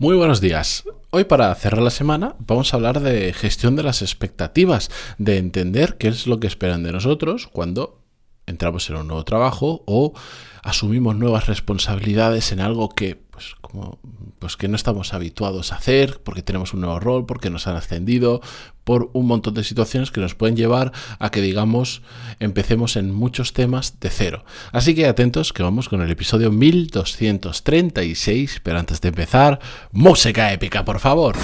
Muy buenos días. Hoy para cerrar la semana vamos a hablar de gestión de las expectativas, de entender qué es lo que esperan de nosotros cuando entramos en un nuevo trabajo o asumimos nuevas responsabilidades en algo que pues como pues que no estamos habituados a hacer porque tenemos un nuevo rol, porque nos han ascendido, por un montón de situaciones que nos pueden llevar a que digamos empecemos en muchos temas de cero. Así que atentos que vamos con el episodio 1236, pero antes de empezar, música épica, por favor.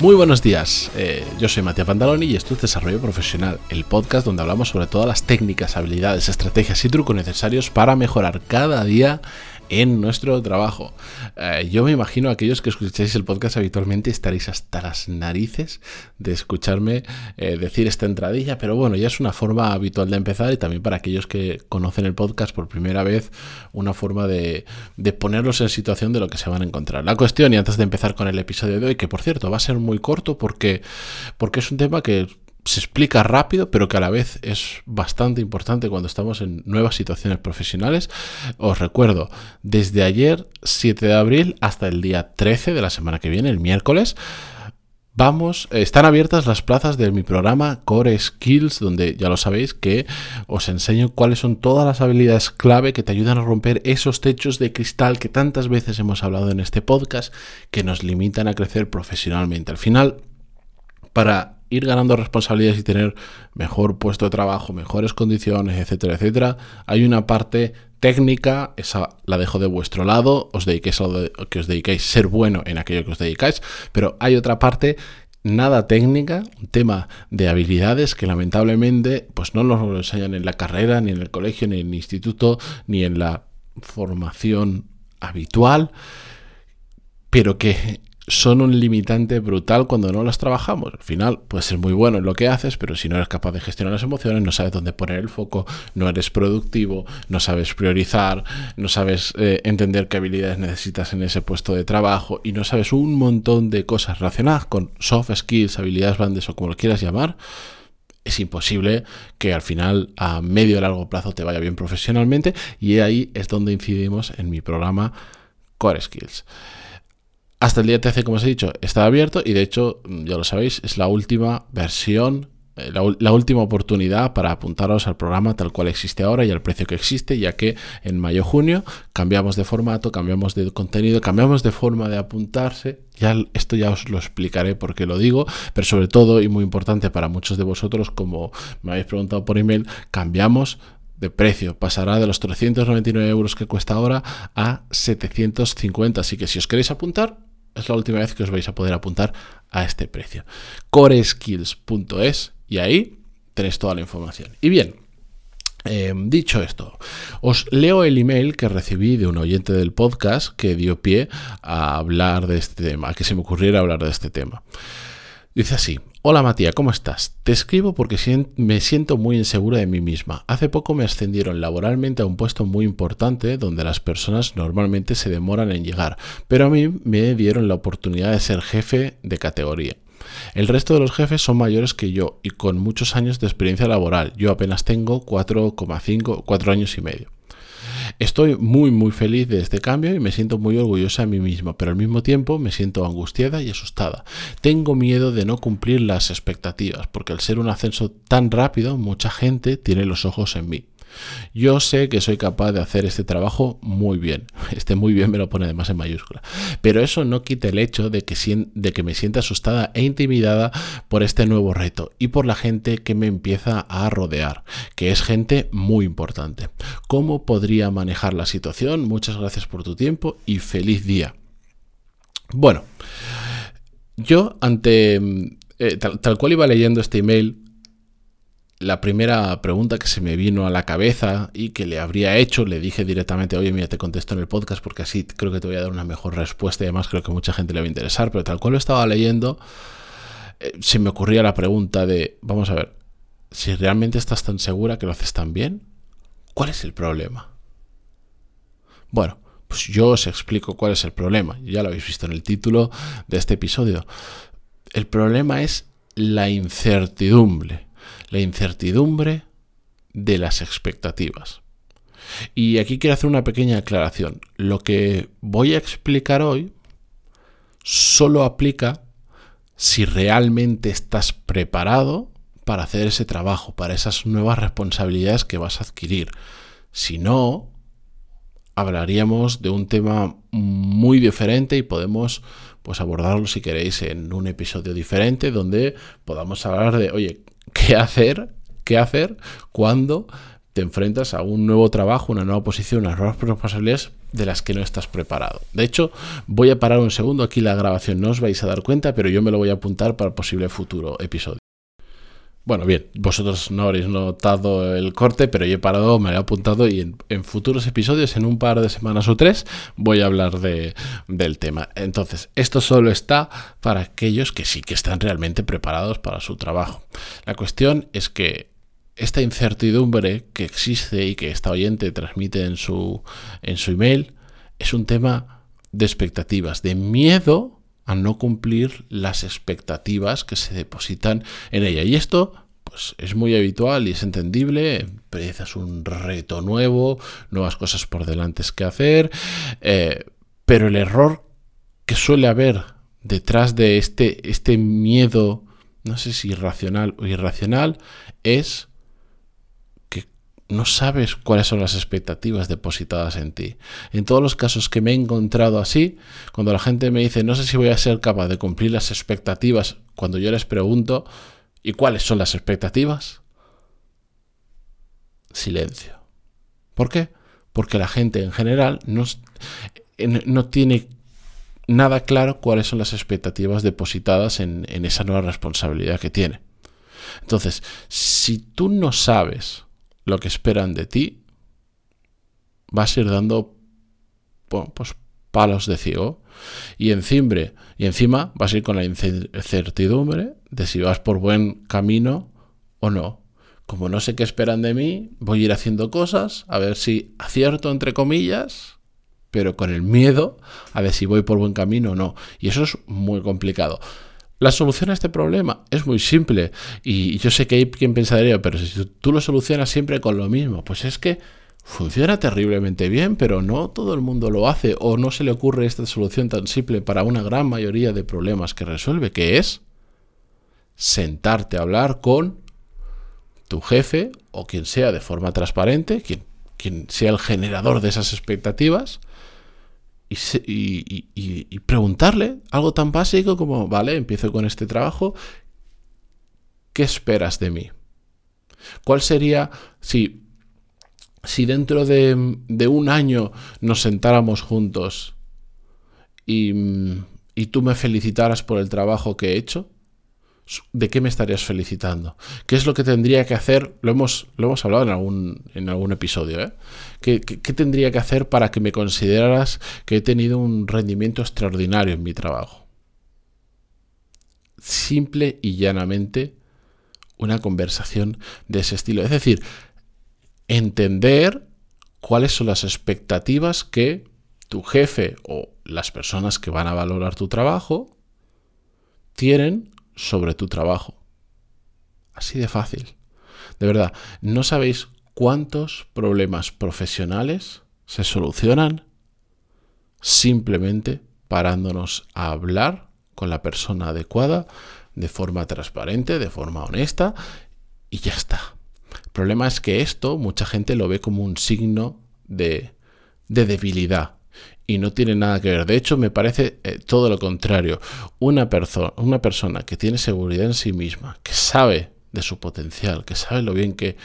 Muy buenos días, eh, yo soy Matías Pantaloni y esto es Desarrollo Profesional, el podcast donde hablamos sobre todas las técnicas, habilidades, estrategias y trucos necesarios para mejorar cada día en nuestro trabajo. Eh, yo me imagino aquellos que escucháis el podcast habitualmente estaréis hasta las narices de escucharme eh, decir esta entradilla, pero bueno, ya es una forma habitual de empezar y también para aquellos que conocen el podcast por primera vez, una forma de, de ponerlos en situación de lo que se van a encontrar. La cuestión, y antes de empezar con el episodio de hoy, que por cierto va a ser muy corto porque, porque es un tema que se explica rápido, pero que a la vez es bastante importante cuando estamos en nuevas situaciones profesionales. Os recuerdo, desde ayer 7 de abril hasta el día 13 de la semana que viene, el miércoles, Vamos, están abiertas las plazas de mi programa Core Skills, donde ya lo sabéis que os enseño cuáles son todas las habilidades clave que te ayudan a romper esos techos de cristal que tantas veces hemos hablado en este podcast, que nos limitan a crecer profesionalmente. Al final, para ir ganando responsabilidades y tener mejor puesto de trabajo, mejores condiciones, etcétera, etcétera, hay una parte técnica, esa la dejo de vuestro lado, os dediquéis a lo que os dedicáis, ser bueno en aquello que os dedicáis, pero hay otra parte nada técnica, un tema de habilidades que lamentablemente pues no nos lo enseñan en la carrera, ni en el colegio, ni en el instituto, ni en la formación habitual, pero que son un limitante brutal cuando no las trabajamos. Al final puedes ser muy bueno en lo que haces, pero si no eres capaz de gestionar las emociones, no sabes dónde poner el foco, no eres productivo, no sabes priorizar, no sabes eh, entender qué habilidades necesitas en ese puesto de trabajo y no sabes un montón de cosas relacionadas con soft skills, habilidades blandas o como lo quieras llamar, es imposible que al final a medio y largo plazo te vaya bien profesionalmente y ahí es donde incidimos en mi programa Core Skills. Hasta el día 13, como os he dicho, está abierto y de hecho, ya lo sabéis, es la última versión, eh, la, última oportunidad para apuntaros al programa tal cual existe ahora y al precio que existe, ya que en mayo-junio cambiamos de formato, cambiamos de contenido, cambiamos de forma de apuntarse. Ya, esto ya os lo explicaré por qué lo digo, pero sobre todo y muy importante para muchos de vosotros, como me habéis preguntado por email, cambiamos de precio. Pasará de los 399 euros que cuesta ahora a 750. Así que si os queréis apuntar, es la última vez que os vais a poder apuntar a este precio. coreskills.es y ahí tenéis toda la información. Y bien, eh, dicho esto, os leo el email que recibí de un oyente del podcast que dio pie a hablar de este tema, a que se me ocurriera hablar de este tema. Dice así, Hola Matías, ¿cómo estás? Te escribo porque me siento muy insegura de mí misma. Hace poco me ascendieron laboralmente a un puesto muy importante donde las personas normalmente se demoran en llegar, pero a mí me dieron la oportunidad de ser jefe de categoría. El resto de los jefes son mayores que yo y con muchos años de experiencia laboral. Yo apenas tengo 4,5, 4 años y medio. Estoy muy muy feliz de este cambio y me siento muy orgullosa de mí misma, pero al mismo tiempo me siento angustiada y asustada. Tengo miedo de no cumplir las expectativas, porque al ser un ascenso tan rápido, mucha gente tiene los ojos en mí. Yo sé que soy capaz de hacer este trabajo muy bien. Este muy bien me lo pone además en mayúscula. Pero eso no quita el hecho de que, de que me sienta asustada e intimidada por este nuevo reto y por la gente que me empieza a rodear, que es gente muy importante. ¿Cómo podría manejar la situación? Muchas gracias por tu tiempo y feliz día. Bueno, yo ante... Eh, tal cual iba leyendo este email, la primera pregunta que se me vino a la cabeza y que le habría hecho, le dije directamente, oye, mira, te contesto en el podcast porque así creo que te voy a dar una mejor respuesta y además creo que mucha gente le va a interesar, pero tal cual lo estaba leyendo, eh, se me ocurría la pregunta de, vamos a ver, si realmente estás tan segura que lo haces tan bien, ¿cuál es el problema? Bueno, pues yo os explico cuál es el problema, ya lo habéis visto en el título de este episodio. El problema es la incertidumbre. La incertidumbre de las expectativas. Y aquí quiero hacer una pequeña aclaración. Lo que voy a explicar hoy solo aplica si realmente estás preparado para hacer ese trabajo, para esas nuevas responsabilidades que vas a adquirir. Si no, hablaríamos de un tema muy diferente y podemos pues abordarlo si queréis en un episodio diferente donde podamos hablar de, oye, ¿qué hacer? ¿Qué hacer cuando te enfrentas a un nuevo trabajo, una nueva posición, unas nuevas responsabilidades de las que no estás preparado. De hecho, voy a parar un segundo aquí la grabación, no os vais a dar cuenta, pero yo me lo voy a apuntar para posible futuro episodio. Bueno, bien, vosotros no habréis notado el corte, pero yo he parado, me lo he apuntado y en, futuros episodios, en un par de semanas o tres, voy a hablar de, del tema. Entonces, esto solo está para aquellos que sí que están realmente preparados para su trabajo. La cuestión es que esta incertidumbre que existe y que esta oyente transmite en su, en su email es un tema de expectativas, de miedo a no cumplir las expectativas que se depositan en ella. Y esto pues, es muy habitual y es entendible. Empiezas un reto nuevo, nuevas cosas por delante que hacer, eh, pero el error que suele haber detrás de este, este miedo, no sé si irracional o irracional, es no sabes cuáles son las expectativas depositadas en ti. En todos los casos que me he encontrado así, cuando la gente me dice, no sé si voy a ser capaz de cumplir las expectativas, cuando yo les pregunto, ¿y cuáles son las expectativas? Silencio. ¿Por qué? Porque la gente en general no, no tiene nada claro cuáles son las expectativas depositadas en, en esa nueva responsabilidad que tiene. Entonces, si tú no sabes lo que esperan de ti, vas a ir dando pues, palos de ciego. Y, encima, y encima vas a ir con la incertidumbre de si vas por buen camino o no. Como no sé qué esperan de mí, voy a ir haciendo cosas, a ver si acierto entre comillas, pero con el miedo a ver si voy por buen camino o no. Y eso es muy complicado. La solución a este problema es muy simple y yo sé que hay quien pensaría, pero si tú lo solucionas siempre con lo mismo, pues es que funciona terriblemente bien, pero no todo el mundo lo hace o no se le ocurre esta solución tan simple para una gran mayoría de problemas que resuelve, que es sentarte a hablar con tu jefe o quien sea de forma transparente, quien, quien sea el generador de esas expectativas, y, preguntarle algo tan básico como, vale, empiezo con este trabajo, ¿qué esperas de mí? ¿Cuál sería, si, si dentro de, un año nos sentáramos juntos y, y tú me felicitaras por el trabajo que he hecho? ¿De qué me estarías felicitando? ¿Qué es lo que tendría que hacer? Lo hemos, lo hemos hablado en algún, en algún episodio. ¿eh? ¿Qué, tendría que hacer para que me consideraras que he tenido un rendimiento extraordinario en mi trabajo? Simple y llanamente una conversación de ese estilo. Es decir, entender cuáles son las expectativas que tu jefe o las personas que van a valorar tu trabajo tienen sobre tu trabajo. Así de fácil. De verdad, no sabéis cuántos problemas profesionales se solucionan simplemente parándonos a hablar con la persona adecuada de forma transparente, de forma honesta y ya está. El problema es que esto mucha gente lo ve como un signo de, de debilidad y no tiene nada que ver. De hecho, me parece eh, todo lo contrario. Una, una persona que tiene seguridad en sí misma, que sabe de su potencial, que sabe lo bien que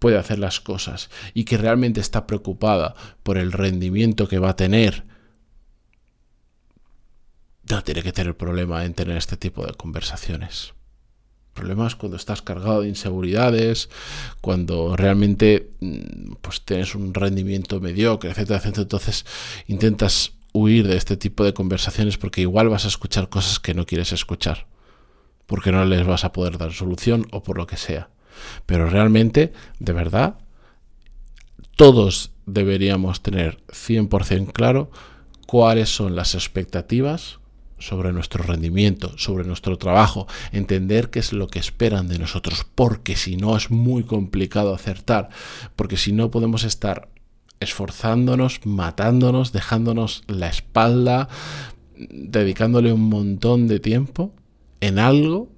puede hacer las cosas y que realmente está preocupada por el rendimiento que va a tener, no tiene que tener problema en tener este tipo de conversaciones problemas cuando estás cargado de inseguridades, cuando realmente mm, pues tienes un rendimiento mediocre, etcétera, etcétera. Entonces intentas huir de este tipo de conversaciones porque igual vas a escuchar cosas que no quieres escuchar, porque no les vas a poder dar solución o por lo que sea. Pero realmente, de verdad, todos deberíamos tener 100% claro cuáles son las expectativas sobre nuestro rendimiento, sobre nuestro trabajo, entender qué es lo que esperan de nosotros, porque si no es muy complicado acertar, porque si no podemos estar esforzándonos, matándonos, dejándonos la espalda, dedicándole un montón de tiempo en algo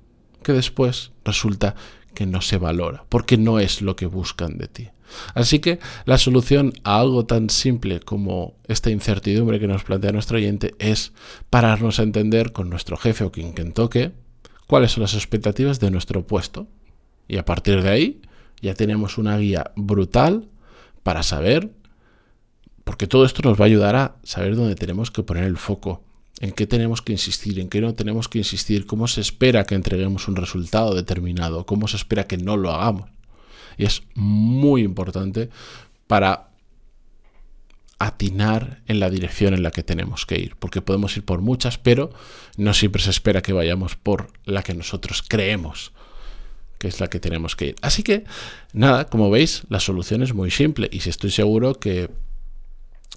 que después resulta que no se valora, porque no es lo que buscan de ti. Así que la solución a algo tan simple como esta incertidumbre que nos plantea nuestro oyente es pararnos a entender con nuestro jefe o quien, quien toque cuáles son las expectativas de nuestro puesto. Y a partir de ahí ya tenemos una guía brutal para saber, porque todo esto nos va a ayudar a saber dónde tenemos que poner el foco, en qué tenemos que insistir, en qué no tenemos que insistir, cómo se espera que entreguemos un resultado determinado, cómo se espera que no lo hagamos. Y es muy importante para atinar en la dirección en la que tenemos que ir, porque podemos ir por muchas, pero no siempre se espera que vayamos por la que nosotros creemos que es la que tenemos que ir. Así que, nada, como veis, la solución es muy simple y si estoy seguro que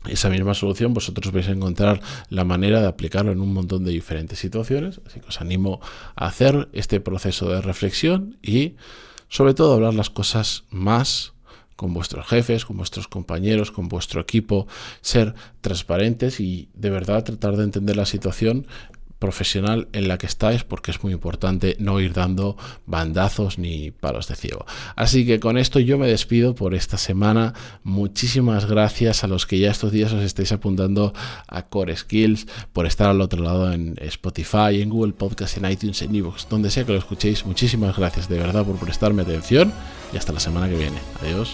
esa misma solución vosotros vais a encontrar la manera de aplicarlo en un montón de diferentes situaciones, así que os animo a hacer este proceso de reflexión y sobre todo hablar las cosas más con vuestros jefes, con vuestros compañeros, con vuestro equipo, ser transparentes y de verdad tratar de entender la situación profesional en la que estáis porque es muy importante no ir dando bandazos ni palos de ciego. Así que con esto yo me despido por esta semana. Muchísimas gracias a los que ya estos días os estáis apuntando a Core Skills por estar al otro lado en Spotify, en Google Podcast, en iTunes, en Evox, donde sea que lo escuchéis. Muchísimas gracias de verdad por prestarme atención y hasta la semana que viene. Adiós.